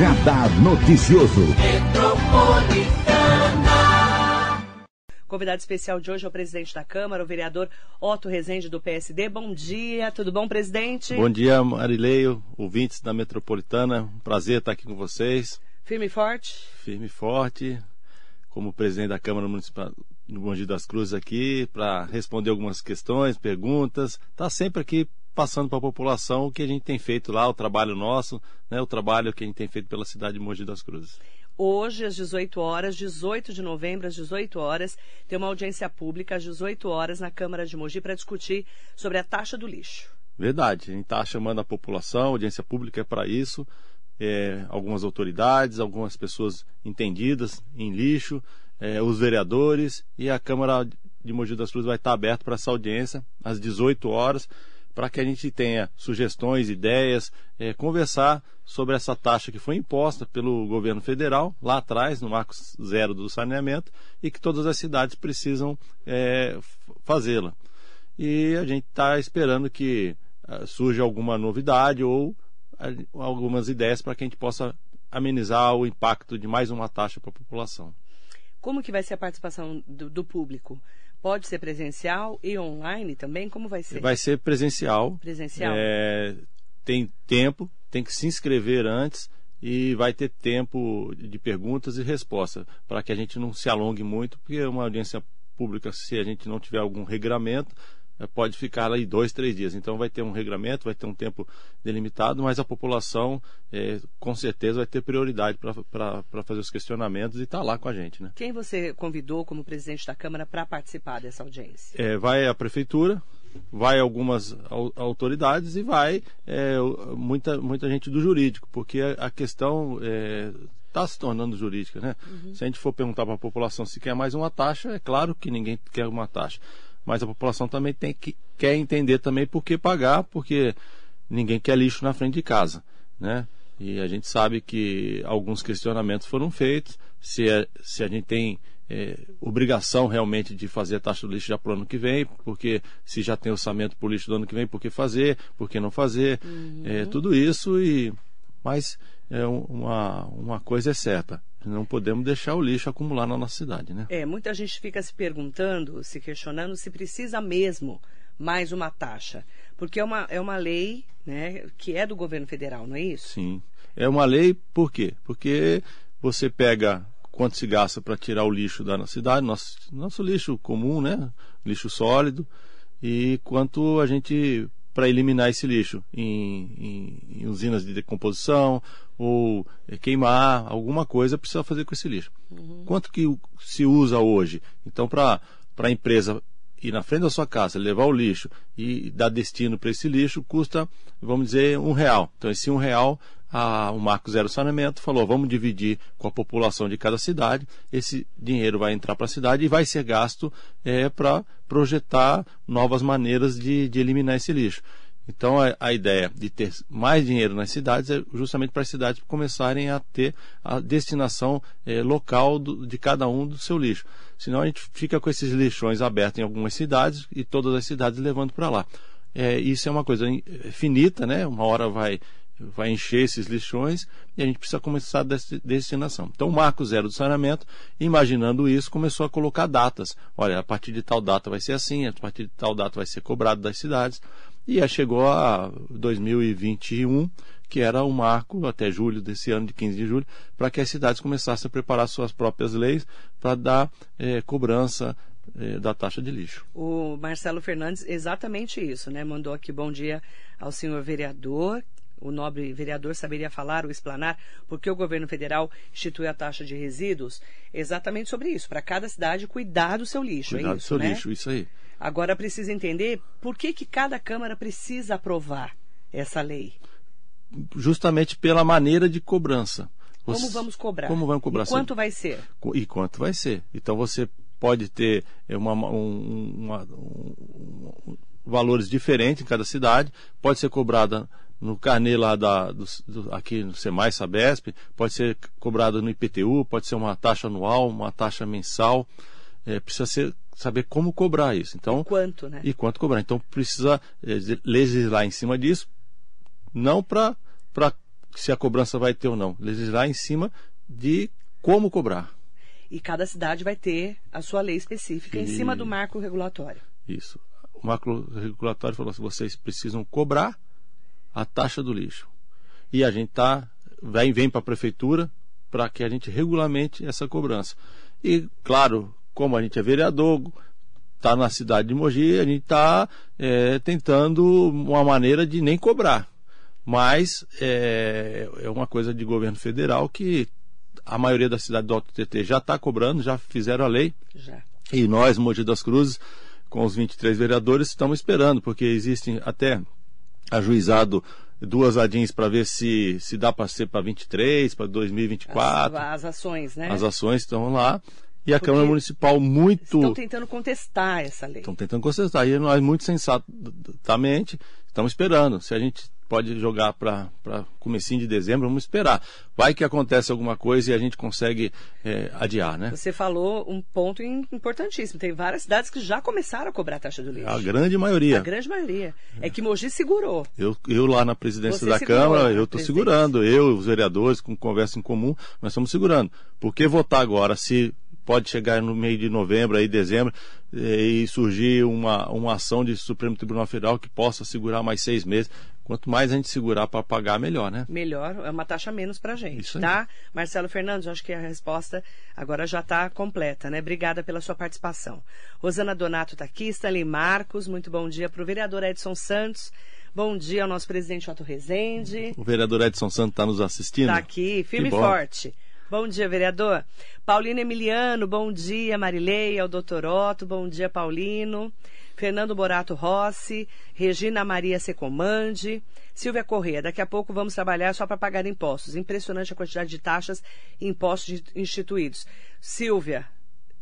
Radar Noticioso. Convidado especial de hoje é o presidente da Câmara, o vereador Otto Rezende, do PSD. Bom dia, tudo bom, presidente? Bom dia, Marileio, ouvintes da Metropolitana. Um prazer estar aqui com vocês. Firme e forte? Firme e forte, como presidente da Câmara Municipal do Bom Dia das Cruzes aqui, para responder algumas questões, perguntas. Está sempre aqui passando para a população o que a gente tem feito lá, o trabalho nosso, né, o trabalho que a gente tem feito pela cidade de Mogi das Cruzes. Hoje, às 18 horas, 18 de novembro, às 18 horas, tem uma audiência pública às 18 horas na Câmara de Mogi para discutir sobre a taxa do lixo. Verdade, a gente está chamando a população, a audiência pública é para isso. É, algumas autoridades, algumas pessoas entendidas em lixo, é, os vereadores e a Câmara de Mogi das Cruzes vai estar aberta para essa audiência às 18 horas para que a gente tenha sugestões, ideias, é, conversar sobre essa taxa que foi imposta pelo governo federal lá atrás, no marco zero do saneamento, e que todas as cidades precisam é, fazê-la. E a gente está esperando que uh, surja alguma novidade ou uh, algumas ideias para que a gente possa amenizar o impacto de mais uma taxa para a população. Como que vai ser a participação do, do público? Pode ser presencial e online também? Como vai ser? Vai ser presencial. Presencial. É, tem tempo, tem que se inscrever antes e vai ter tempo de perguntas e respostas para que a gente não se alongue muito, porque é uma audiência pública, se a gente não tiver algum regramento, pode ficar aí dois, três dias. Então vai ter um regramento, vai ter um tempo delimitado, mas a população é, com certeza vai ter prioridade para fazer os questionamentos e estar tá lá com a gente. Né? Quem você convidou como presidente da Câmara para participar dessa audiência? É, vai a prefeitura, vai algumas autoridades e vai é, muita, muita gente do jurídico, porque a, questão está é, se tornando jurídica. Né? Uhum. Se a gente for perguntar para a população se quer mais uma taxa, é claro que ninguém quer uma taxa mas a população também tem que quer entender também por que pagar, porque ninguém quer lixo na frente de casa, né? E a gente sabe que alguns questionamentos foram feitos, se, é, se a gente tem é, obrigação realmente de fazer a taxa do lixo já para o ano que vem, porque se já tem orçamento para o lixo do ano que vem, por que fazer, por que não fazer, uhum. é, tudo isso e mas é, uma, uma coisa é certa, não podemos deixar o lixo acumular na nossa cidade, né? É, muita gente fica se perguntando, se questionando se precisa mesmo mais uma taxa. Porque é uma, é uma lei né, que é do governo federal, não é isso? Sim. É uma lei por quê? Porque você pega quanto se gasta para tirar o lixo da nossa cidade, nosso, nosso lixo comum, né? Lixo sólido, e quanto a gente para eliminar esse lixo em, em, em, usinas de decomposição ou queimar alguma coisa precisa fazer com esse lixo. Uhum. Quanto que se usa hoje? Então para a empresa ir na frente da sua casa, levar o lixo e dar destino para esse lixo custa, vamos dizer, um real. Então esse um real a, o Marco Zero Saneamento falou: vamos dividir com a população de cada cidade, esse dinheiro vai entrar para a cidade e vai ser gasto é, para projetar novas maneiras de, de eliminar esse lixo. Então a, a, ideia de ter mais dinheiro nas cidades é justamente para as cidades começarem a ter a destinação é, local do, de cada um do seu lixo. Senão a gente fica com esses lixões abertos em algumas cidades e todas as cidades levando para lá. É, isso é uma coisa finita, né? Uma hora vai vai encher esses lixões e a gente precisa começar a destinação. Então, o Marco Zero do Saneamento, imaginando isso, começou a colocar datas. Olha, a partir de tal data vai ser assim, a partir de tal data vai ser cobrado das cidades. E aí chegou a 2021, que era o marco até julho desse ano, de 15 de julho, para que as cidades começassem a preparar suas próprias leis para dar eh, cobrança eh, da taxa de lixo. O Marcelo Fernandes, exatamente isso, né? Mandou aqui bom dia ao senhor vereador, o nobre vereador saberia falar ou explanar porque o governo federal institui a taxa de resíduos exatamente sobre isso, para cada cidade cuidar do seu lixo. Cuidar é isso, do seu né? lixo, isso aí. Agora precisa entender por que, que cada Câmara precisa aprovar essa lei. Justamente pela maneira de cobrança. Você, como vamos cobrar? Como vamos cobrar? E quanto vai ser? E quanto vai ser? Então você pode ter uma, um, uma, um, valores diferentes em cada cidade, pode ser cobrada no carnê lá da, do, do, aqui no SEMAI Sabesp, pode ser cobrada no IPTU, pode ser uma taxa anual, uma taxa mensal. É, precisa ser, saber como cobrar isso. Então, e quanto, né? E quanto cobrar. Então precisa é, legislar em cima disso, não para se a cobrança vai ter ou não. Legislar em cima de como cobrar. E cada cidade vai ter a sua lei específica e... em cima do marco regulatório. Isso. O marco regulatório falou assim: vocês precisam cobrar a taxa do lixo. E a gente tá, vem, vem para a prefeitura para que a gente regulamente essa cobrança. E, claro, como a gente é vereador, está na cidade de Mogi, a gente está é, tentando uma maneira de nem cobrar. Mas é, é uma coisa de governo federal que a maioria da cidade do Alto TT já está cobrando, já fizeram a lei. Já. E nós, Mogi das Cruzes, com os 23 vereadores, estamos esperando, porque existem até ajuizado duas adins para ver se, se dá para ser para 23, para 2024. As, as ações, né? As ações estão lá. E a Porque Câmara Municipal muito. Estão tentando contestar essa lei. Estão tentando contestar. E nós, muito sensatamente, estamos esperando. Se a gente pode jogar para comecinho de dezembro, vamos esperar. Vai que acontece alguma coisa e a gente consegue é, adiar, né? Você falou um ponto importantíssimo. Tem várias cidades que já começaram a cobrar a taxa do lixo. A grande maioria. A grande maioria. É que Mogi segurou. Eu, eu lá na presidência Você da Câmara, eu estou segurando. Eu, os vereadores, com conversa em comum, nós estamos segurando. Por que votar agora se pode chegar no meio de novembro, aí dezembro, eh, e surgir uma, uma ação de Supremo Tribunal Federal que possa segurar mais seis meses. Quanto mais a gente segurar para pagar, melhor, né? Melhor, é uma taxa menos para a gente, Isso tá? Marcelo Fernandes, acho que a resposta agora já está completa, né? Obrigada pela sua participação. Rosana Donato está aqui, Stanley Marcos, muito bom dia para o vereador Edson Santos. Bom dia ao nosso presidente Otto Rezende. O vereador Edson Santos está nos assistindo? Está aqui, firme e forte. Bom dia, vereador. Paulino Emiliano, bom dia. Marileia, o doutor Otto, bom dia, Paulino. Fernando Borato Rossi, Regina Maria Secomande, Silvia Corrêa. Daqui a pouco vamos trabalhar só para pagar impostos. Impressionante a quantidade de taxas e impostos instituídos. Silvia,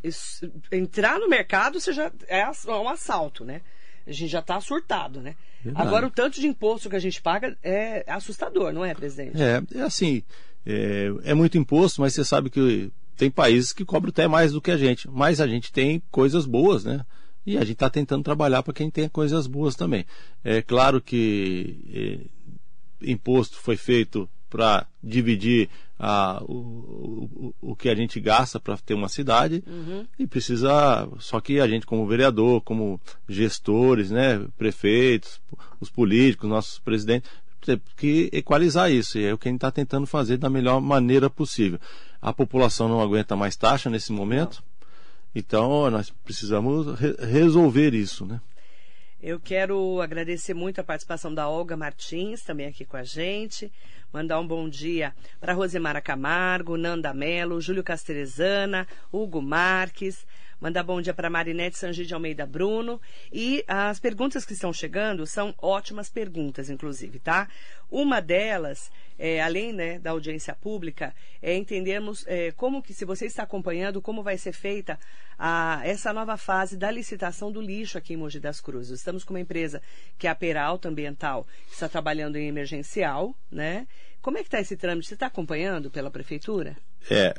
isso, entrar no mercado você já é, é um assalto, né? A gente já está surtado, né? Verdade. Agora, o tanto de imposto que a gente paga é assustador, não é, presidente? É, é assim, é, é muito imposto, mas você sabe que tem países que cobram até mais do que a gente. Mas a gente tem coisas boas, né? E a gente está tentando trabalhar para quem tem coisas boas também. É claro que é, imposto foi feito para dividir a, o, o, o, que a gente gasta para ter uma cidade uhum. e precisa só que a gente como vereador como gestores né prefeitos os políticos nossos presidentes que equalizar isso, e é o que a gente está tentando fazer da melhor maneira possível. A população não aguenta mais taxa nesse momento, então nós precisamos re resolver isso, né? Eu quero agradecer muito a participação da Olga Martins, também aqui com a gente. Mandar um bom dia para Rosemara Camargo, Nanda Melo, Júlio Castrezana, Hugo Marques, Mandar bom dia para Marinete Sangi de Almeida Bruno. E as perguntas que estão chegando são ótimas perguntas, inclusive, tá? Uma delas, é, além né, da audiência pública, é entendermos é, como que, se você está acompanhando, como vai ser feita a, essa nova fase da licitação do lixo aqui em Mogi das Cruzes. Estamos com uma empresa que é a Peralta Ambiental, que está trabalhando em emergencial, né? Como é que está esse trâmite? Você está acompanhando pela prefeitura? É,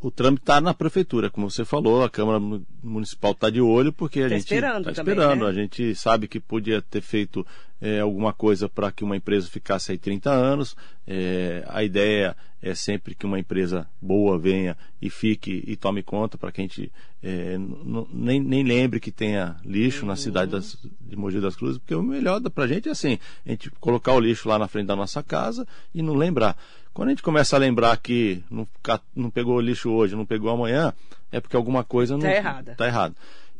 o trâmite está na prefeitura, como você falou, a Câmara Municipal está de olho porque a tá gente está esperando. Né? A gente sabe que podia ter feito é, alguma coisa para que uma empresa ficasse aí 30 anos. É, a ideia é sempre que uma empresa boa venha e fique e tome conta para que a gente é, nem, nem lembre que tenha lixo uhum. na cidade das, de Mogi das Cruzes, porque o melhor para a gente é assim, a gente colocar o lixo lá na frente da nossa casa e não lembrar. Quando a gente começa a lembrar que não, não pegou o lixo hoje, não pegou amanhã, é porque alguma coisa não está tá errada.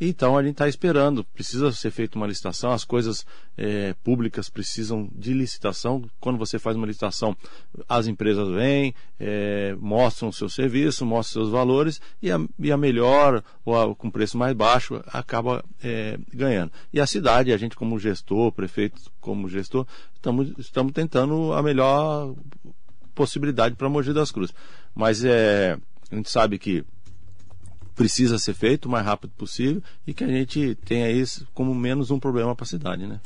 Então a gente está esperando, precisa ser feita uma licitação, as coisas é, públicas precisam de licitação. Quando você faz uma licitação, as empresas vêm, é, mostram o seu serviço, mostram seus valores e a, e a melhor ou a, com preço mais baixo acaba é, ganhando. E a cidade, a gente como gestor, prefeito como gestor, estamos, estamos tentando a melhor possibilidade para Mogi das Cruzes. Mas é, a gente sabe que precisa ser feito o mais rápido possível e que a gente tenha isso como menos um problema para a cidade, né?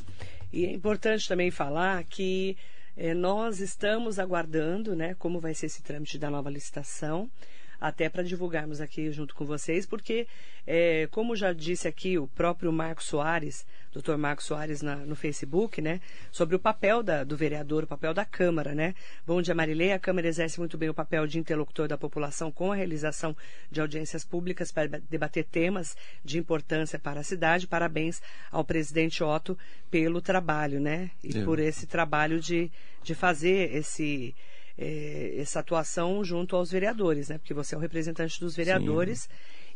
E é importante também falar que é, nós estamos aguardando, né, como vai ser esse trâmite da nova licitação. Até para divulgarmos aqui junto com vocês, porque, é, como já disse aqui o próprio Marcos Soares, doutor Marcos Soares na, no Facebook, né, sobre o papel da, do vereador, o papel da Câmara, né? Bom dia, Marilei. A Câmara exerce muito bem o papel de interlocutor da população com a realização de audiências públicas para debater temas de importância para a cidade. Parabéns ao presidente Otto pelo trabalho, né? E é. por esse trabalho de, de fazer esse é, essa atuação junto aos vereadores, né? Porque você é o representante dos vereadores Sim.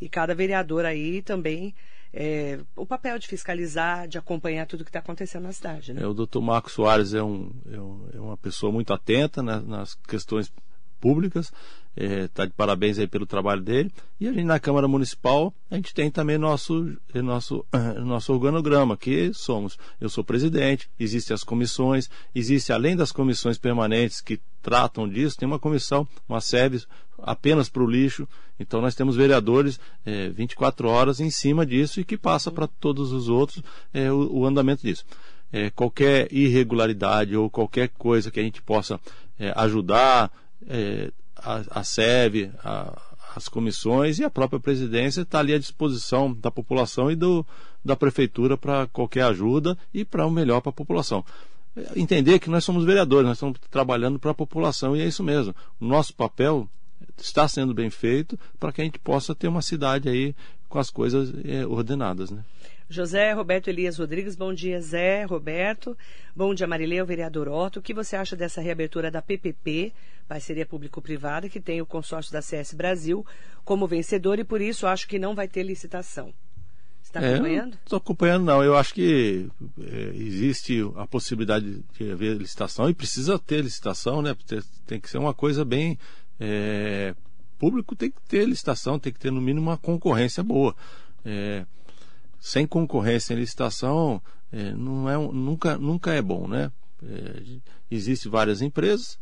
e cada vereador aí também é, o papel de fiscalizar, de acompanhar tudo que está acontecendo na cidade. Né? É, o doutor Marcos Soares é, um, é, um, é uma pessoa muito atenta né, nas questões públicas. Está é, de parabéns aí pelo trabalho dele. E a gente na Câmara Municipal, a gente tem também nosso, nosso, nosso organograma, que somos. Eu sou presidente, existem as comissões, existe além das comissões permanentes que tratam disso, tem uma comissão, uma sede apenas para o lixo. Então nós temos vereadores é, 24 horas em cima disso e que passa para todos os outros é, o, o andamento disso. É, qualquer irregularidade ou qualquer coisa que a gente possa é, ajudar, é, a, a SEV, a, as comissões e a própria presidência está ali à disposição da população e do, da prefeitura para qualquer ajuda e para o melhor para a população. Entender que nós somos vereadores, nós estamos trabalhando para a população e é isso mesmo. O nosso papel está sendo bem feito para que a gente possa ter uma cidade aí com as coisas é, ordenadas. Né? José Roberto Elias Rodrigues, bom dia, Zé Roberto. Bom dia, Marileu, vereador Otto. O que você acha dessa reabertura da PPP, parceria público-privada, que tem o consórcio da CS Brasil como vencedor e por isso acho que não vai ter licitação? Está é, acompanhando? Estou acompanhando, não. Eu acho que é, existe a possibilidade de haver licitação e precisa ter licitação, né? Tem que ser uma coisa bem. É, público tem que ter licitação, tem que ter no mínimo uma concorrência boa. É, sem concorrência em licitação é, não é, nunca, nunca é bom, né? É, Existem várias empresas.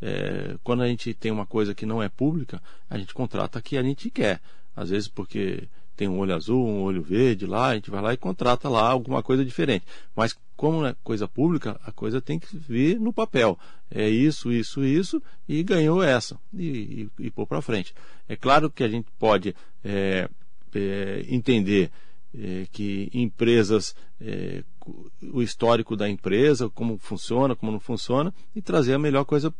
É, quando a gente tem uma coisa que não é pública, a gente contrata que a gente quer. Às vezes porque tem um olho azul, um olho verde lá, a gente vai lá e contrata lá alguma coisa diferente. Mas como é coisa pública, a coisa tem que vir no papel. É isso, isso, isso, e ganhou essa. E, e, e pôr para frente. É claro que a gente pode é, é, entender é, que empresas, é, o histórico da empresa, como funciona, como não funciona, e trazer a melhor coisa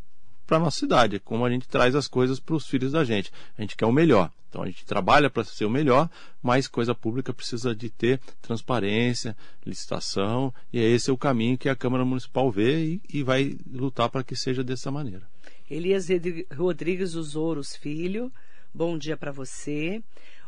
para a nossa cidade, como a gente traz as coisas para os filhos da gente. A gente quer o melhor. Então a gente trabalha para ser o melhor, mas coisa pública precisa de ter transparência, licitação, e esse é o caminho que a Câmara Municipal vê e, e vai lutar para que seja dessa maneira. Elias Rodrigues dos Ouros Filho, bom dia para você.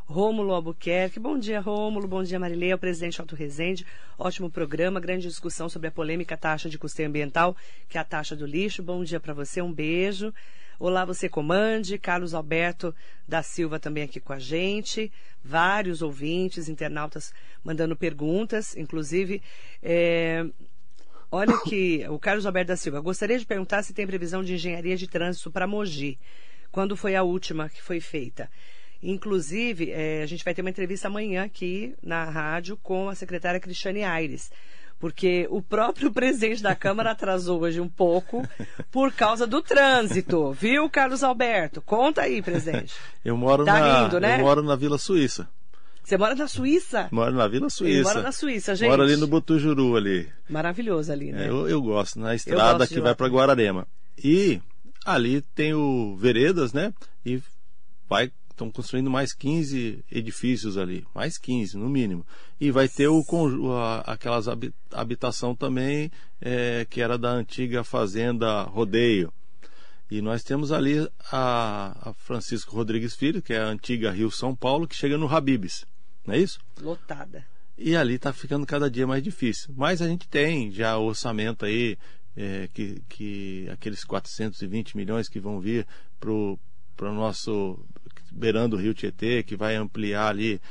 Rômulo Albuquerque. Bom dia, Rômulo. Bom dia, Marileia, o presidente Alto Rezende. Ótimo programa, grande discussão sobre a polêmica taxa de custeio ambiental, que é a taxa do lixo. Bom dia para você, um beijo. Olá, você comande. Carlos Alberto da Silva também aqui com a gente. Vários ouvintes, internautas mandando perguntas, inclusive. É... Olha aqui, o Carlos Alberto da Silva. Gostaria de perguntar se tem previsão de engenharia de trânsito para Mogi. Quando foi a última que foi feita? Inclusive, é, a gente vai ter uma entrevista amanhã aqui na rádio com a secretária Cristiane Aires porque o próprio presidente da Câmara atrasou hoje um pouco por causa do trânsito, viu, Carlos Alberto? Conta aí, presidente. Eu moro tá na, né? eu moro na Vila Suíça. Você mora na Suíça? Moro na Vila Suíça. Ele mora na Suíça, gente. Moro ali no Botujuru ali. Maravilhoso ali, né? É, eu, eu, gosto, na estrada que vai para Guararema. E ali tem o Veredas, né? E vai estão construindo mais 15 edifícios ali, mais 15 no mínimo. E vai ter o, a, aquelas habitação também é, que era da antiga fazenda Rodeio. E nós temos ali a, a, Francisco Rodrigues Filho, que é a antiga Rio São Paulo, que chega no Habibs, não é isso? Lotada. E ali está ficando cada dia mais difícil. Mas a gente tem já o orçamento aí, é, que, que aqueles 420 milhões que vão vir para o nosso beirando o rio Tietê, que vai ampliar ali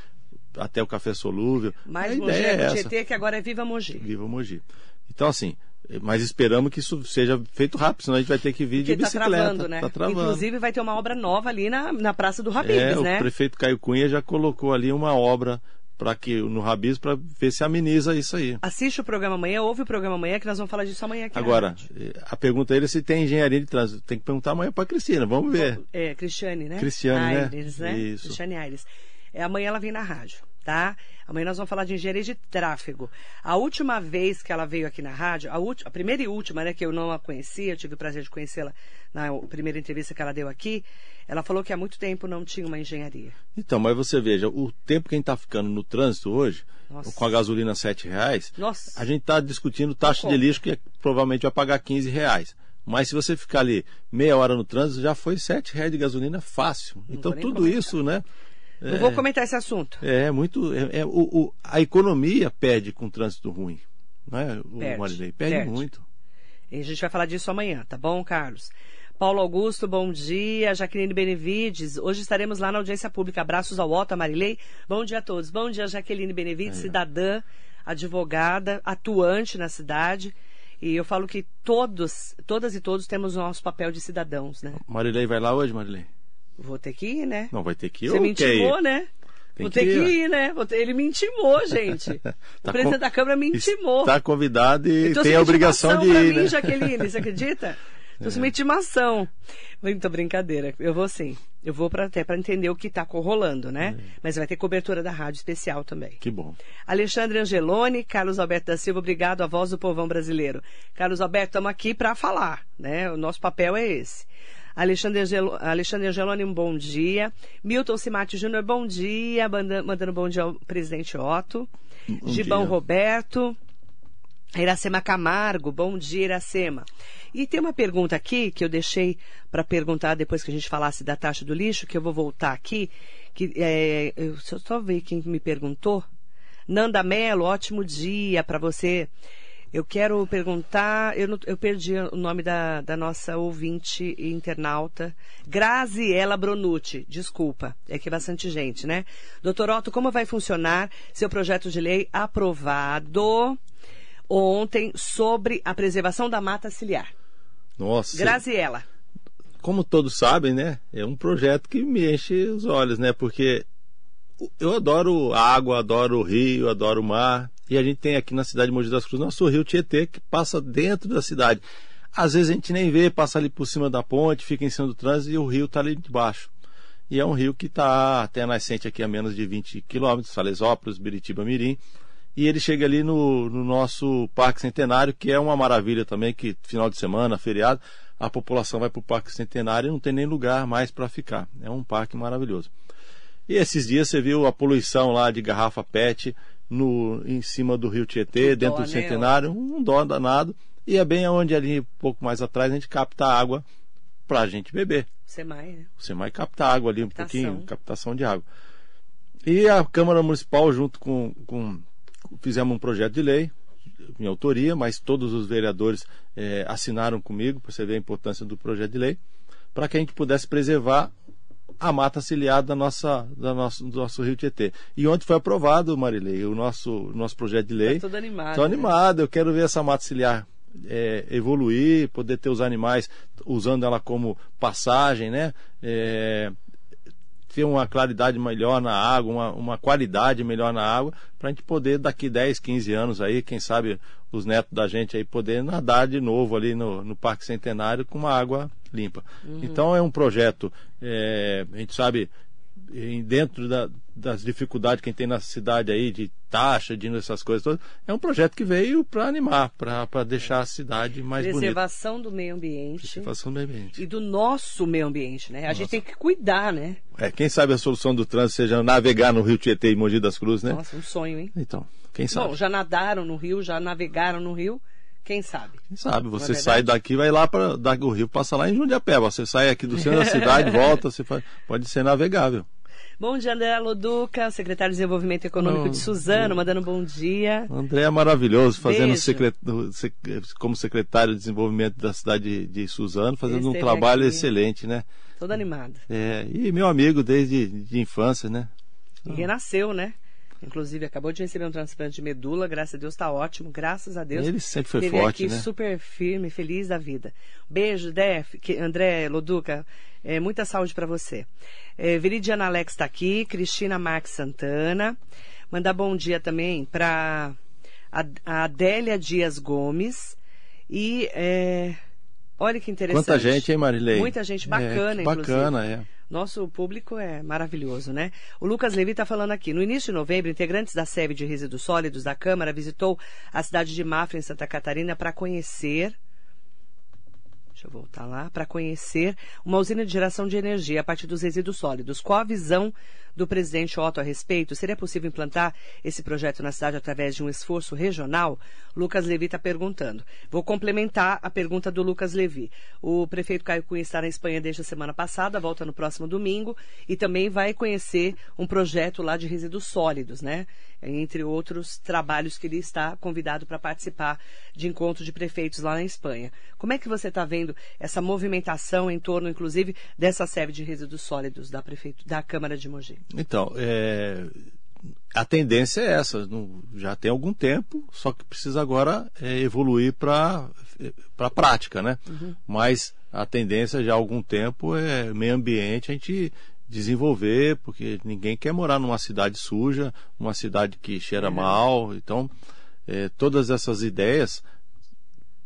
até o Café Solúvel. Mais a Mogi é, é Tietê, que agora é Viva Mogi. Viva Mogi. Então, assim, mas esperamos que isso seja feito rápido, senão a gente vai ter que vir de Porque tá bicicleta. Tá travando, né? Tá travando. Inclusive vai ter uma obra nova ali na, na Praça do Habibs, é, né? O prefeito Caio Cunha já colocou ali uma obra para que no Rabis para ver se ameniza isso aí. Assiste o programa amanhã, ouve o programa amanhã, que nós vamos falar disso amanhã aqui. Agora, eh, a pergunta é se tem engenharia de trânsito. Tem que perguntar amanhã para Cristina, vamos ver. É, Cristiane, né? Cristiane, Aires, né? né? Isso. Cristiane Aires. É, amanhã ela vem na rádio, tá? Amanhã nós vamos falar de engenharia de tráfego. A última vez que ela veio aqui na rádio, a, ulti- a primeira e última, né, que eu não a conhecia, eu tive o prazer de conhecê-la na primeira entrevista que ela deu aqui, ela falou que há muito tempo não tinha uma engenharia. Então, mas você veja, o tempo que a gente está ficando no trânsito hoje, Nossa. com a gasolina 7 reais, Nossa. a gente está discutindo taxa de lixo que provavelmente vai pagar 15 reais. Mas se você ficar ali meia hora no trânsito, já foi 7 reais de gasolina fácil. então vou nem tudo comentar. isso, né? Não vou comentar esse assunto. É muito. É, é- o, o- a economia perde com o trânsito ruim. Não é, o Perde, Marilei? Perde, perde. muito. E a gente vai falar disso amanhã, tá bom, Carlos? Paulo Augusto, bom dia. Jaqueline Benevides, hoje estaremos lá na audiência pública. Abraços ao Otto, a Marilei. Bom dia a todos. Bom dia, Jaqueline Benevides, cidadã, advogada, atuante na cidade. E eu falo que todos, todas e todos temos o nosso papel de cidadãos, né? Marilei vai lá hoje, Marilei? Vou ter que ir, né? Não, vai ter que ir Você me ir? intimou, né? Tem Vou que ter que ir. ir, né? Ter- Ele me intimou, gente. Tá o presidente com- da Câmara me intimou. Está convidado e trouxe tem a obrigação de intimação pra ir, mim, né? Jaqueline, você acredita? Trouxe uma intimação. Muito brincadeira. Eu vou sim. Eu vou pra, até para entender o que está rolando, né? Mas vai ter cobertura da rádio especial também. Que bom. Alexandre Angeloni, Carlos Alberto da Silva, obrigado, a voz do povão brasileiro. Carlos Alberto, estamos aqui para falar, né? O nosso papel é esse. Alexandre, Angelo, Alexandre Angeloni, um bom dia. Milton Simati Júnior, bom dia. Manda- Mandando bom dia ao presidente Otto. Bom Gibão dia. Roberto. Iracema Camargo, bom dia, Iracema. E tem uma pergunta aqui que eu deixei para perguntar depois que a gente falasse da taxa do lixo, que eu vou voltar aqui. Que, é, eu só, só ver quem me perguntou. Nanda Mello, ótimo dia para você. Eu quero perguntar, eu, não- eu perdi o nome da, da nossa ouvinte e internauta, Graziela Bronucci, desculpa, é que é bastante gente, né? Doutor Otto, como vai funcionar seu projeto de lei aprovado ontem sobre a preservação da mata ciliar? Nossa. Graziela. como todos sabem, né? É um projeto que me enche os olhos, né? Porque eu adoro água, adoro o rio, adoro o mar. E a gente tem aqui na cidade de Mogi das Cruzes nosso rio Tietê que passa dentro da cidade. Às vezes a gente nem vê, passa ali por cima da ponte, fica em cima do trânsito e o rio está ali debaixo. E é um rio que está até a nascente aqui a menos de 20 quilômetros, Salesópolis, Biritiba Mirim. E ele chega ali no, no nosso Parque Centenário, que é uma maravilha também, que final de semana, feriado, a população vai para o Parque Centenário e não tem nem lugar mais para ficar. É um parque maravilhoso. E esses dias você viu a poluição lá de garrafa PET no, em cima do rio Tietê, Que dentro dó, do né, Centenário, um dó danado. E é bem onde ali, um pouco mais atrás, a gente capta água para a gente beber. Semai, né? Você vai captar água ali, um Captação. pouquinho, captação de água. E a Câmara Municipal, junto com, com fizemos um projeto de lei, minha autoria, mas todos os vereadores eh, assinaram comigo, para você ver a importância do projeto de lei, para que a gente pudesse preservar a mata ciliar da nossa, da nosso, do nosso Rio Tietê. E ontem foi aprovado, Marilei, o nosso, nosso projeto de lei. Tá todo animado. Estou né? animado, eu quero ver essa mata ciliar é, evoluir, poder ter os animais usando ela como passagem, né? É, ter uma claridade melhor na água, uma, uma qualidade melhor na água, para a gente poder daqui 10, 15 anos aí, quem sabe os netos da gente aí poder nadar de novo ali no, no Parque Centenário com uma água limpa. Então é um projeto, é, a gente sabe, dentro da- das dificuldades que a gente tem na cidade aí, de taxa, de essas coisas todas, é um projeto que veio para animar, para deixar a cidade mais bonita. Preservação do meio ambiente Preservação do meio ambiente. e do nosso meio ambiente, né? A gente tem que cuidar, né? É, quem sabe a solução do trânsito seja navegar no Rio Tietê e Mogi das Cruzes, né? Nossa, um sonho, hein? Então, quem sabe? Bom, já nadaram no rio, já navegaram no rio, quem sabe? Quem sabe? Você Não é sai daqui, vai lá para o Rio, passa lá em Jundiapé. Você sai aqui do centro da cidade, volta, você faz- pode ser navegável. Bom dia, André Loduca, secretário de Desenvolvimento Econômico de Suzano, mandando um bom dia. André é maravilhoso, fazendo secret- como secretário de desenvolvimento da cidade de, Suzano, fazendo um trabalho aqui. excelente, né? Todo animado. É, e meu amigo desde de infância, né? E renasceu, né? Inclusive, acabou de receber um transplante de medula, graças a Deus está ótimo, graças a Deus. Ele sempre foi Esteve forte, aqui né? super firme, feliz da vida. Beijo, Def, que- André Loduca, é, muita saúde para você. É, Viridiana Alex está aqui, Cristina Marques Santana, Mandar bom dia também para a Adélia Dias Gomes e é, olha que interessante. Quanta gente, hein, Marilei? Muita gente bacana, é, Bacana, é. Nosso público é maravilhoso, né? O Lucas Levi está falando aqui. No início de novembro, integrantes da SEB de resíduos sólidos da Câmara visitou a cidade de Mafra, em Santa Catarina, para conhecer Deixa eu voltar lá, para conhecer uma usina de geração de energia a partir dos resíduos sólidos. Qual a visão do presidente Otto a respeito? Seria possível implantar esse projeto na cidade através de um esforço regional? Lucas Levi está perguntando. Vou complementar a pergunta do Lucas Levi. O prefeito Caio Cunha está na Espanha desde a semana passada, volta no próximo domingo e também vai conhecer um projeto lá de resíduos sólidos, né? Entre outros trabalhos que ele está convidado para participar de encontro de prefeitos lá na Espanha. Como é que você está vendo essa movimentação em torno, inclusive, dessa sede de resíduos sólidos da, prefeito, da Câmara de Mogi? Então, é, a tendência é essa, já tem algum tempo, só que precisa agora é, evoluir para a prática, né? Uhum. Mas a tendência já há algum tempo é meio ambiente a gente desenvolver, porque ninguém quer morar numa cidade suja, uma cidade que cheira uhum. mal. Então, é, todas essas ideias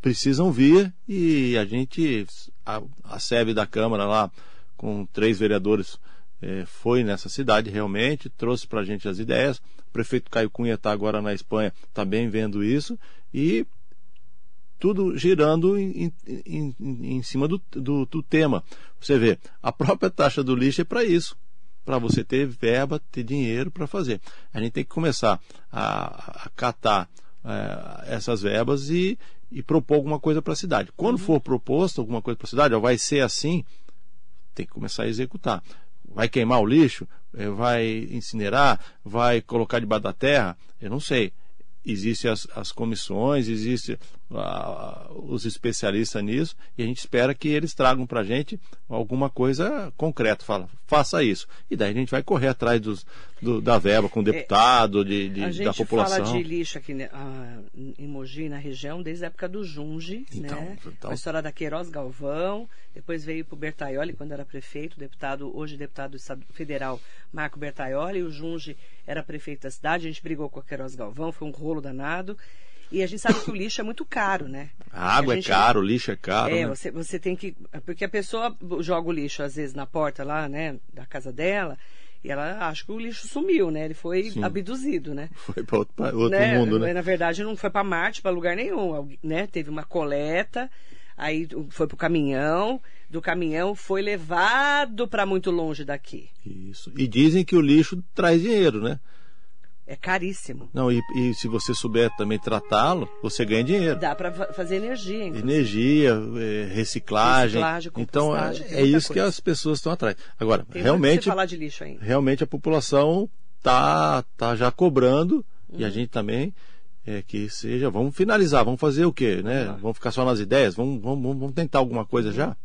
precisam vir e a gente, a, a da Câmara lá, com três vereadores é, foi nessa cidade realmente, trouxe para a gente as ideias. O prefeito Caio Cunha está agora na Espanha, também tá vendo isso, e tudo girando em, em, em, em cima do, do, do, tema. Você vê, a própria taxa do lixo é para isso, para você ter verba, ter dinheiro para fazer. A gente tem que começar a, a catar é, essas verbas e, e propor alguma coisa para a cidade. Quando uhum. for proposto alguma coisa para a cidade, ó, vai ser assim, tem que começar a executar vai queimar o lixo, eh, vai incinerar, vai colocar debaixo da terra, eu não sei. Existem as, as comissões, existem os especialistas nisso, e a gente espera que eles tragam para a gente alguma coisa concreta. Fala, faça isso. E daí a gente vai correr atrás dos, do, da verba com o é, deputado, de, de, da população. A gente fala de lixo aqui né, em Mogi, na região, desde a época do Junge, então, né? Então... A história da Queiroz Galvão, depois veio para o Bertaioli, quando era prefeito, deputado, hoje deputado federal Marco Bertaioli, o Junge era prefeito da cidade, a gente brigou com a Queiroz Galvão, foi um rolo danado. E a gente sabe que o lixo é muito caro, né? A água a é caro, o lixo é caro. É, né? você, você tem que. Porque a pessoa joga o lixo, às vezes, na porta lá, né, da casa dela, e ela acha que o lixo sumiu, né? Ele foi Sim. abduzido, né? Foi para outro, outro né? mundo, né? Na verdade, não foi para Marte, para lugar nenhum, né? Teve uma coleta, aí foi para o caminhão, do caminhão foi levado para muito longe daqui. Isso. E dizem que o lixo traz dinheiro, né? É caríssimo. Não, e, e se você souber também tratá-lo, você ganha dinheiro. Dá para fazer energia. Inclusive. Energia, é, reciclagem. reciclagem então é, é isso coisa. que as pessoas estão atrás. Agora, tem realmente. falar de lixo ainda. Realmente a população tá, tá já cobrando uhum. e a uhum. gente também é, que seja. Vamos finalizar, vamos fazer o quê, né? Vamos ficar só nas ideias, vamos, vamos, vamos tentar alguma coisa uhum. já.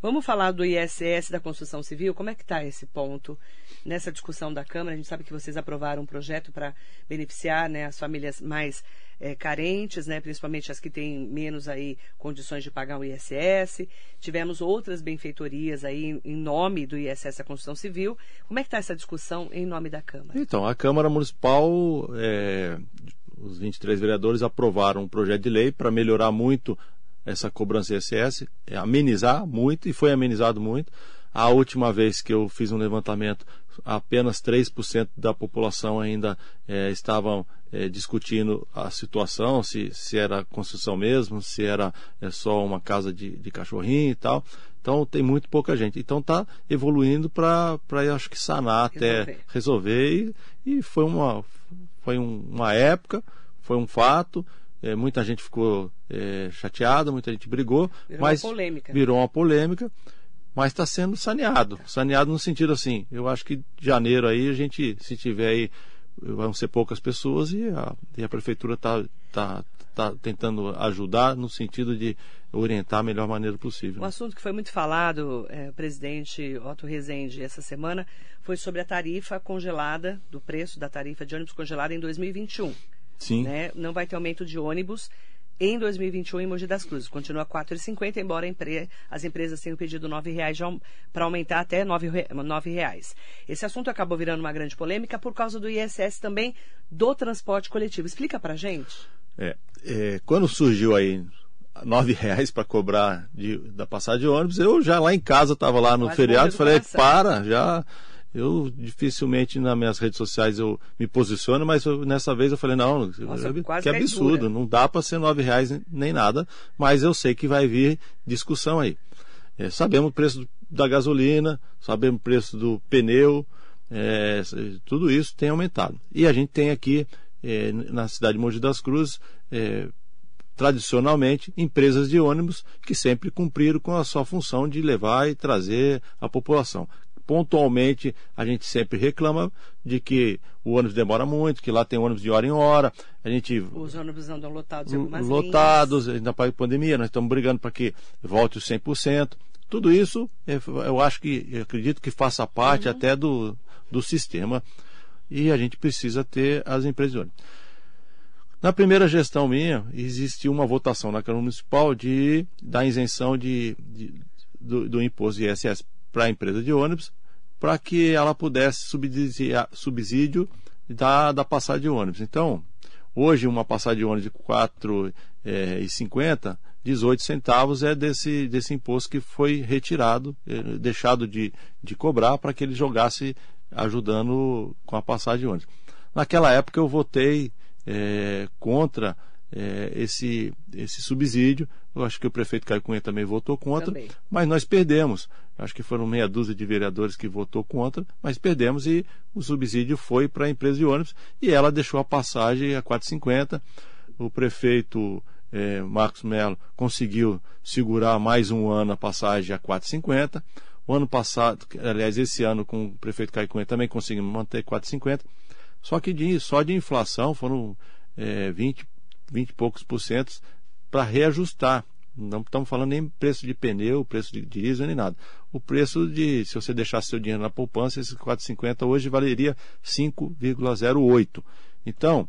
Vamos falar do ISS da construção civil? Como é que está esse ponto nessa discussão da Câmara? A gente sabe que vocês aprovaram um projeto para beneficiar né, as famílias mais é, carentes, né, principalmente as que têm menos aí condições de pagar o ISS. Tivemos outras benfeitorias aí em nome do ISS da construção civil. Como é que está essa discussão em nome da Câmara? Então, a Câmara Municipal, é, os 23 vereadores aprovaram um projeto de lei para melhorar muito essa cobrança ISS, amenizar muito, e foi amenizado muito. A última vez que eu fiz um levantamento, apenas 3% da população ainda é, estavam é, discutindo a situação, se, se era construção mesmo, se era é, só uma casa de, de cachorrinho e tal. Então tem muito pouca gente. Então está evoluindo para, acho que, sanar até resolver, e, e, foi, uma, foi um, uma época, foi um fato é, muita gente ficou é, chateada, muita gente brigou, virou mas uma polêmica. virou uma polêmica, mas está sendo saneado. Saneado no sentido assim, eu acho que janeiro aí a gente, se tiver aí, vão ser poucas pessoas e a, e a prefeitura está tá, tá tentando ajudar no sentido de orientar a melhor maneira possível. Um assunto que foi muito falado, é, presidente Otto Rezende, essa semana, foi sobre a tarifa congelada, do preço da tarifa de ônibus congelada em 2021. Sim. Né? Não vai ter aumento de ônibus em 2021 em Mogi das Cruzes. Continua R$ 4,50, embora as empresas tenham pedido R$ 9,00 para aumentar até R$ 9,00. Esse assunto acabou virando uma grande polêmica por causa do ISS também do transporte coletivo. Explica para gente. É, é, quando surgiu aí nove reais para cobrar de, da passagem de ônibus, eu já lá em casa estava lá no Quase feriado, falei, para, já eu dificilmente nas minhas redes sociais eu me posiciono, mas eu, nessa vez eu falei, não, Nossa, que absurdo, não dá para ser nove reais nem nada, mas eu sei que vai vir discussão aí. É, sabemos o preço da gasolina, sabemos o preço do pneu, é, tudo isso tem aumentado. E a gente tem aqui é, na cidade de Mogi das Cruzes, é, tradicionalmente, empresas de ônibus que sempre cumpriram com a sua função de levar e trazer a população pontualmente a gente sempre reclama de que o ônibus demora muito, que lá tem ônibus de hora em hora. A gente os ônibus andam lotados em algumas lotados, linhas. ainda para a pandemia, nós estamos brigando para que volte os 100%. Tudo isso, eu acho que, eu acredito que faça parte uhum. até do, do sistema e a gente precisa ter as empresas de ônibus. Na primeira gestão minha, existiu uma votação na Câmara Municipal de, da isenção de, de do, do imposto de ISS para a empresa de ônibus, para que ela pudesse subsidiar, subsídio da, da passagem de ônibus. Então, hoje uma passagem de ônibus de R$ 4,50, 18 centavos é desse, desse imposto que foi retirado, eh, deixado de, de cobrar para que ele jogasse ajudando com a passagem de ônibus. Naquela época eu votei é, contra é, esse, esse subsídio. Eu acho que o prefeito Caio Cunha também votou contra, também. mas nós perdemos. Acho que foram meia dúzia de vereadores que votou contra, mas perdemos e o subsídio foi para a empresa de ônibus e ela deixou a passagem a 4,50. O prefeito é, Marcos Melo conseguiu segurar mais um ano a passagem a 4,50. O ano passado, aliás, esse ano com o prefeito Caio Cunha também conseguimos manter 4,50. Só que de, só de inflação foram é, 20 20 e poucos por cento para reajustar. Não estamos falando nem preço de pneu, preço de diesel, nem nada. O preço de, se você deixasse seu dinheiro na poupança, esse 4,50 hoje valeria 5,08. Então,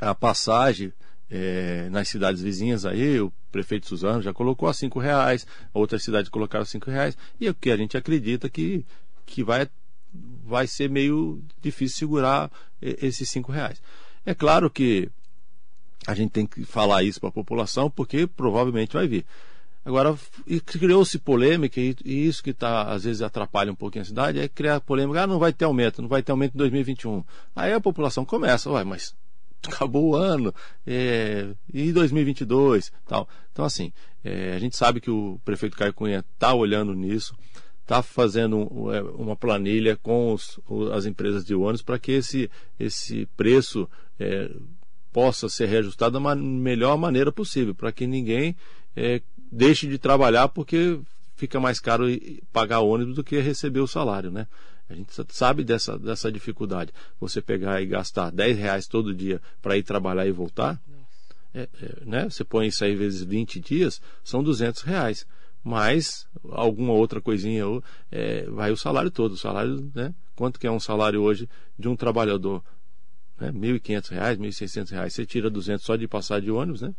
a passagem é, nas cidades vizinhas aí, o prefeito Suzano já colocou a cinco reais, outras cidades colocaram cinco reais, e o que a gente acredita que, que vai, vai ser meio difícil segurar esses cinco reais. É claro que a gente tem que falar isso para a população, porque provavelmente vai vir. Agora, criou-se polêmica, e, isso que tá, às vezes atrapalha um pouquinho a cidade, é criar polêmica, ah, não vai ter aumento, não vai ter aumento em 2021. Aí a população começa, ué, mas acabou o ano, é, e 2022, tal. Então, assim, é, a gente sabe que o prefeito Caio Cunha está olhando nisso, está fazendo é, uma planilha com os, as empresas de ônibus para que esse, esse preço é, possa ser reajustado da melhor maneira possível, para que ninguém é, deixe de trabalhar porque fica mais caro pagar ônibus do que receber o salário, né? A gente sabe dessa, dessa dificuldade. Você pegar e gastar 10 reais todo dia para ir trabalhar e voltar, é, é, né? Você põe isso aí vezes 20 dias, são 200 reais. Mais alguma outra coisinha, é, vai o salário todo. O salário, né? Quanto que é um salário hoje de um trabalhador né? R$ 1.500, R$ 1.600, você tira 200 só de passar de ônibus, né?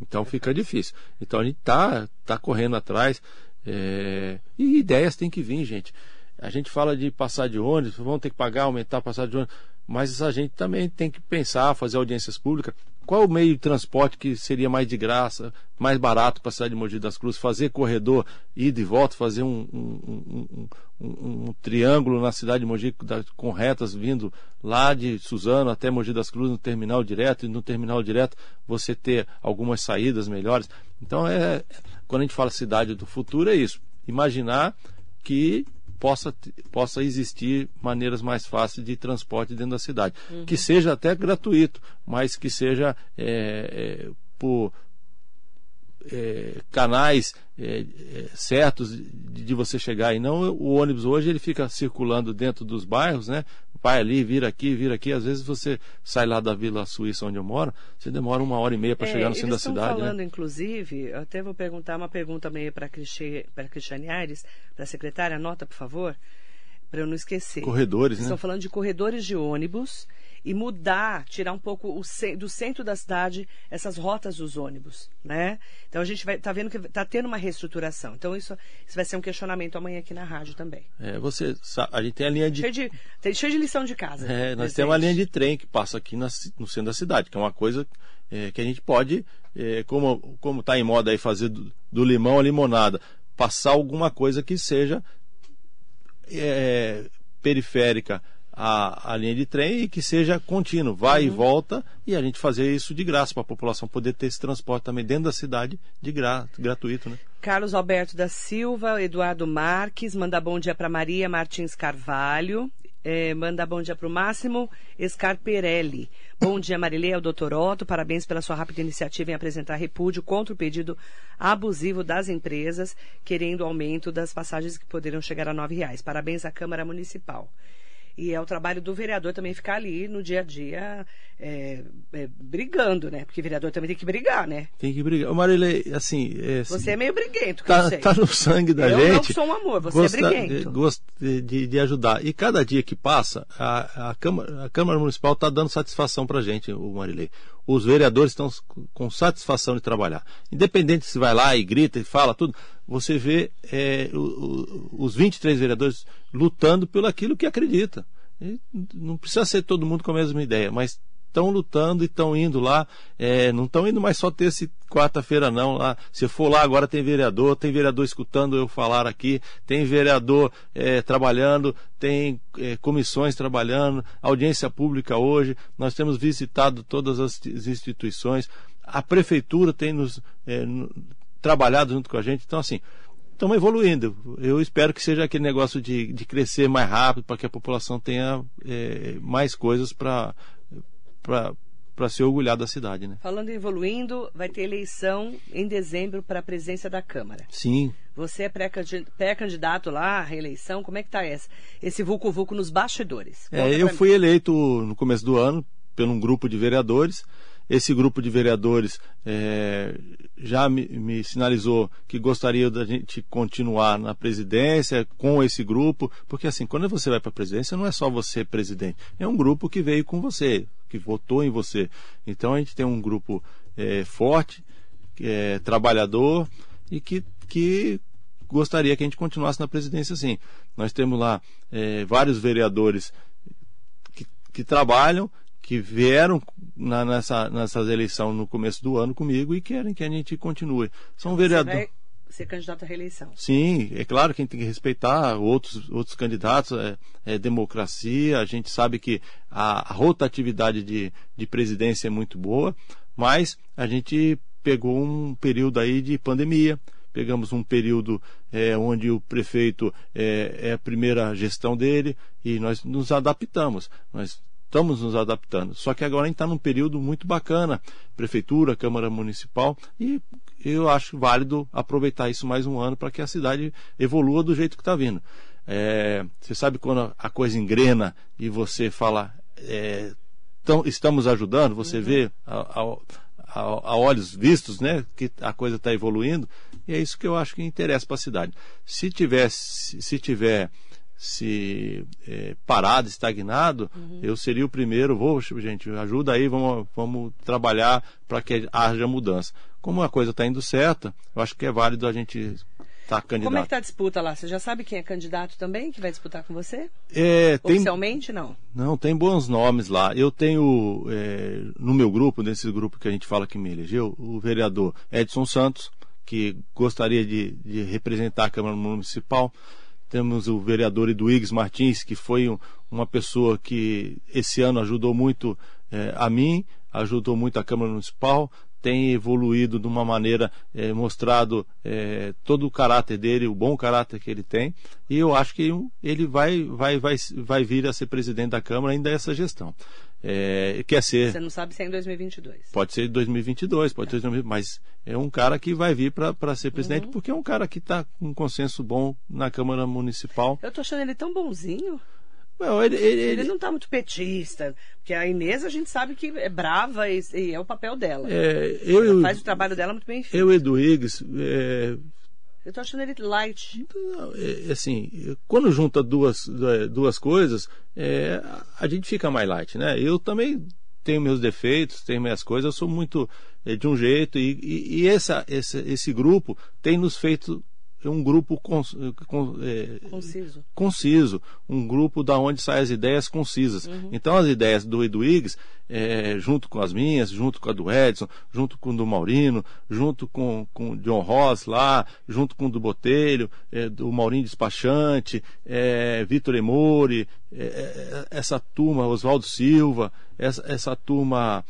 Então fica difícil. Então a gente tá, tá correndo atrás é... e ideias tem que vir, gente. A gente fala de passar de ônibus, vão ter que pagar, aumentar a passagem de ônibus, mas a gente também tem que pensar, fazer audiências públicas. Qual o meio de transporte que seria mais de graça, mais barato para a cidade de Mogi das Cruzes? Fazer corredor, ida e volta, fazer um, um, um, um triângulo na cidade de Mogi com retas vindo lá de Suzano até Mogi das Cruzes no terminal direto e no terminal direto você ter algumas saídas melhores. Então, é, quando a gente fala cidade do futuro, é isso. Imaginar que possa, possa existir maneiras mais fáceis de transporte dentro da cidade. Uhum. Que seja até gratuito, mas que seja é, é, por é, canais é, é, certos de, de, você chegar e não o ônibus hoje ele fica circulando dentro dos bairros, né? Vai ali, vira aqui, vira aqui. Às vezes você sai lá da Vila Suíça onde eu moro, você demora uma hora e meia para é, chegar no centro da cidade. Né? falando, né? inclusive, eu até vou perguntar uma pergunta meio para a Cristiane Aires, para a secretária, anota por favor, para eu não esquecer. Corredores, né? Estão falando de corredores de ônibus e mudar, tirar um pouco o, do centro da cidade essas rotas dos ônibus, né? Então a gente vai tá vendo que está tendo uma reestruturação. Então isso, isso vai ser um questionamento amanhã aqui na rádio também. É, você a gente tem a linha de cheio de, tem, cheio de lição de casa. É, nós temos uma linha de trem que passa aqui na, no centro da cidade, que é uma coisa é, que a gente pode, é, como como está em moda aí fazer do, do limão a limonada, passar alguma coisa que seja é, periférica à, à linha de trem e que seja contínuo, vai uhum. e volta, e a gente fazer isso de graça para a população poder ter esse transporte também dentro da cidade de gra, gratuito, né? Carlos Alberto da Silva, Eduardo Marques, manda bom dia para Maria Martins Carvalho, é, manda bom dia para o Máximo Scarperelli. Bom dia, Marilê, ao doutor Otto. Parabéns pela sua rápida iniciativa em apresentar repúdio contra o pedido abusivo das empresas, querendo aumento das passagens que poderiam chegar a R$ reais. Parabéns à Câmara Municipal. E é o trabalho do vereador também ficar ali no dia a dia é, é, brigando, né? Porque vereador também tem que brigar, né? Tem que brigar. Marilei, assim. É, assim, você é meio briguento, que tá, eu sei. Tá no sangue da eu gente. Eu não sou um amor, você gosta, é briguento. Gosto de, de, ajudar. E cada dia que passa, a, a, Câmara, a Câmara Municipal está dando satisfação para a gente, o Marilei. Os vereadores estão com satisfação de trabalhar. Independente se vai lá e grita e fala tudo, você vê é, o, o, os 23 vereadores lutando pelo aquilo que acredita. E não precisa ser todo mundo com a mesma ideia, mas estão lutando e estão indo lá. É, não estão indo mais só ter esse quarta-feira, não. Lá, se for lá agora tem vereador, tem vereador escutando eu falar aqui, tem vereador é, trabalhando, tem é, comissões trabalhando, audiência pública hoje. Nós temos visitado todas as instituições. A prefeitura tem nos é, trabalhado junto com a gente. Então, assim, estamos evoluindo. Eu espero que seja aquele negócio de, de crescer mais rápido para que a população tenha é, mais coisas para para se orgulhar da cidade, né? Falando em evoluindo, vai ter eleição em dezembro para a presidência da Câmara. Sim. Você é pré-candidato lá à reeleição, como é que está esse, esse vulco-vulco nos bastidores? é, eu fui eleito no começo do ano por um grupo de vereadores esse grupo de vereadores é, já me, me, sinalizou que gostaria da gente continuar na presidência com esse grupo, porque assim, quando você vai para a presidência, não é só você presidente, é um grupo que veio com você, que votou em você. Então a gente tem um grupo é, forte, é, trabalhador e que, que gostaria que a gente continuasse na presidência assim. Nós temos lá é, vários vereadores que, que trabalham que vieram na, nessa, nessas eleições no começo do ano comigo e querem que a gente continue. São vereadores. Ser candidato à reeleição. Sim, é claro que a gente tem que respeitar outros, outros candidatos, é, é democracia, a gente sabe que a, a rotatividade de, de presidência é muito boa, mas a gente pegou um período aí de pandemia, pegamos um período é, onde o prefeito é, é, a primeira gestão dele e nós nos adaptamos. Nós estamos nos adaptando. Só que agora a gente está num período muito bacana, prefeitura, Câmara Municipal, e eu acho válido aproveitar isso mais um ano para que a cidade evolua do jeito que está vindo. É, você sabe quando a coisa engrena e você fala, é, tão, estamos ajudando, você uhum. vê a, a, a, a, olhos vistos, né, que a coisa está evoluindo, e é isso que eu acho que interessa para a cidade. Se tiver, se, se tiver se é, parado, estagnado, uhum. eu seria o primeiro, vou, gente, ajuda aí, vamos, vamos trabalhar para que haja mudança. Como a coisa está indo certa, eu acho que é válido a gente estar tá candidato. Como é que está a disputa lá? Você já sabe quem é candidato também, que vai disputar com você? É, tem, Oficialmente, não? Não, tem bons nomes lá. Eu tenho, é, no meu grupo, nesse grupo que a gente fala que me elegeu, o vereador Edson Santos, que gostaria de, de representar a Câmara Municipal. Temos o vereador Eduígues Martins, que foi um, uma pessoa que esse ano ajudou muito é, a mim, ajudou muito a Câmara Municipal, tem evoluído de uma maneira, é, mostrado é, todo o caráter dele, o bom caráter que ele tem, e eu acho que ele vai, vai, vai, vai vir a ser presidente da Câmara ainda essa gestão. É, quer ser. Você não sabe se é em 2022. Pode ser em 2022, pode ser em 2022, mas é um cara que vai vir para ser presidente, uhum. porque é um cara que está com um consenso bom na Câmara Municipal. Eu estou achando ele tão bonzinho. Não, ele, ele, ele, não está muito petista, porque a Inês a gente sabe que é brava e, e é o papel dela. É, eu, faz o trabalho dela muito bem feito. Eu, Edu Higgs, é, Eu tô achando ele light. Então, é, assim, quando junta duas, é, duas coisas, é, a gente fica mais light, né? Eu também tenho meus defeitos, tenho minhas coisas, eu sou muito é, de um jeito e, e, e essa, esse, esse grupo tem nos feito um grupo é, conciso. conciso, um grupo da onde saem as ideias concisas. Uhum. Então as ideias do Edu Iggs, é, junto com as minhas, junto com a do Edson, junto com o do Maurino, junto com, com o John Ross lá, junto com o do Botelho, é, do Maurinho Despachante, é, Vitor Emori, é, é, essa turma, Oswaldo Silva, essa, essa turma,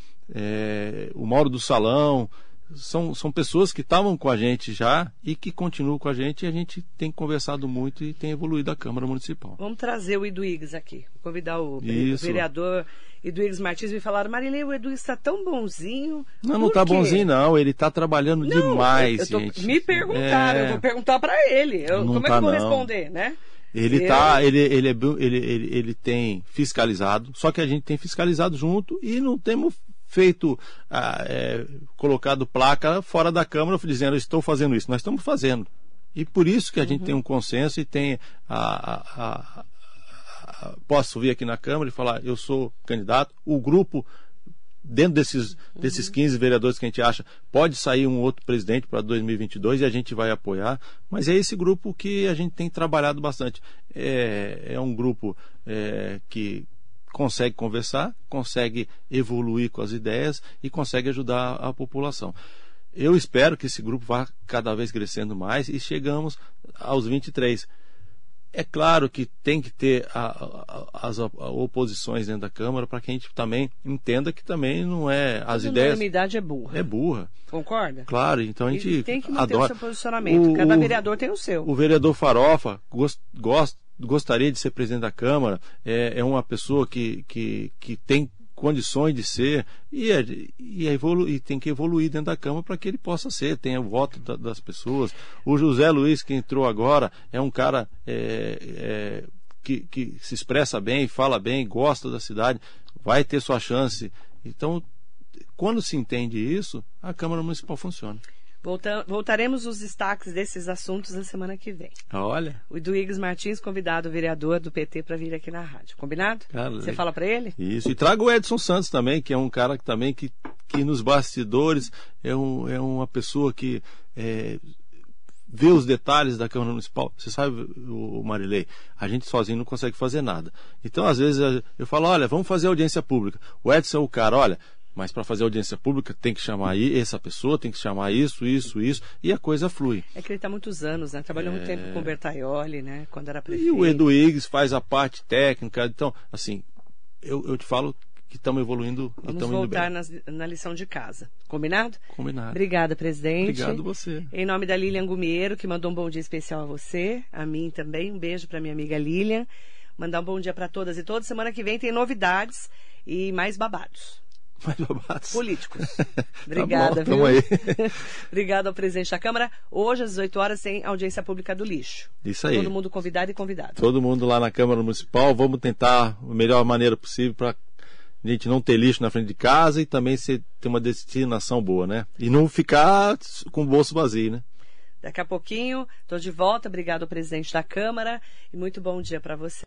o Mauro do Salão, são, são pessoas que estavam com a gente já e que continuam com a gente e a gente tem conversado muito e tem evoluído a Câmara Municipal. Vamos trazer o Iduígues aqui, Vou convidar o Isso. vereador Iduígues Martins e falar, Marilene, o Iduígues está tão bonzinho. Não, não está bonzinho não, ele está trabalhando não, demais, tô, gente. Me perguntaram, é... eu vou perguntar para ele, eu, como tá, é que eu vou não. responder, né? Ele eu... tá, ele, ele, é, ele, ele, ele tem fiscalizado, só que a gente tem fiscalizado junto e não temos feito, ah, é, colocado placa fora da Câmara dizendo estou fazendo isso. Nós estamos fazendo. E por isso que a uhum. gente tem um consenso e tem a, a, a, posso vir aqui na Câmara e falar, eu sou candidato, o grupo dentro desses, uhum. desses 15 vereadores que a gente acha, pode sair um outro presidente para 2022 e a gente vai apoiar, mas é esse grupo que a gente tem trabalhado bastante. É, é um grupo é, que consegue conversar, consegue evoluir com as ideias e consegue ajudar a população. Eu espero que esse grupo vá cada vez crescendo mais e chegamos aos 23. É claro que tem que ter a, a, as oposições dentro da Câmara para que a gente também entenda que também não é as a ideias. A unanimidade é burra. É burra. Concorda? Claro, então a gente e tem que manter adora. o seu posicionamento. Cada o, vereador tem o seu. O vereador Farofa gost, gosta gostaria de ser presidente da Câmara, é, é uma pessoa que, que, que tem condições de ser e, é, e, é evolu e tem que evoluir dentro da Câmara para que ele possa ser, tenha o voto da, das pessoas. O José Luiz, que entrou agora, é um cara é, é, que, que se expressa bem, fala bem, gosta da cidade, vai ter sua chance. Então, quando se entende isso, a Câmara Municipal funciona. Volta, voltaremos os destaques desses assuntos na semana que vem. Olha. O Eduígues Martins, convidado, vereador do PT, para vir aqui na rádio. Combinado? Você fala para ele? Isso. E traga o Edson Santos também, que é um cara que também que, que nos bastidores é, um, é uma pessoa que é, vê os detalhes da Câmara Municipal. Você sabe, o Marilei, a gente sozinho não consegue fazer nada. Então, às vezes, eu falo, olha, vamos fazer audiência pública. O Edson é o cara, olha, mas para fazer audiência pública tem que chamar aí essa pessoa, tem que chamar isso, isso, isso, e a coisa flui. É que ele está muitos anos, né? Trabalhou é... muito tempo com o Bertaioli, né? Quando era prefeito. E o Edu Iggs faz a parte técnica. Então, assim, eu, eu te falo que estamos evoluindo Vamos e estamos voltar nas, na lição de casa. Combinado? Combinado. Obrigada, presidente. Obrigado você. Em nome da Lilian Gumiero, que mandou um bom dia especial a você, a mim também. Um beijo para minha amiga Lilian. Mandar um bom dia para todas e todos. Semana que vem tem novidades e mais babados. Políticos. Obrigada, tá bom, aí. Obrigada ao presidente da Câmara. Hoje, às 18 horas, tem audiência pública do lixo. Isso aí. Todo mundo convidado e convidado. Todo mundo lá na Câmara Municipal. Vamos tentar a melhor maneira possível para a gente não ter lixo na frente de casa e também ter uma destinação boa, né? E não ficar com o bolso vazio, né? Daqui a pouquinho, estou de volta. Obrigado ao presidente da Câmara e muito bom dia para você.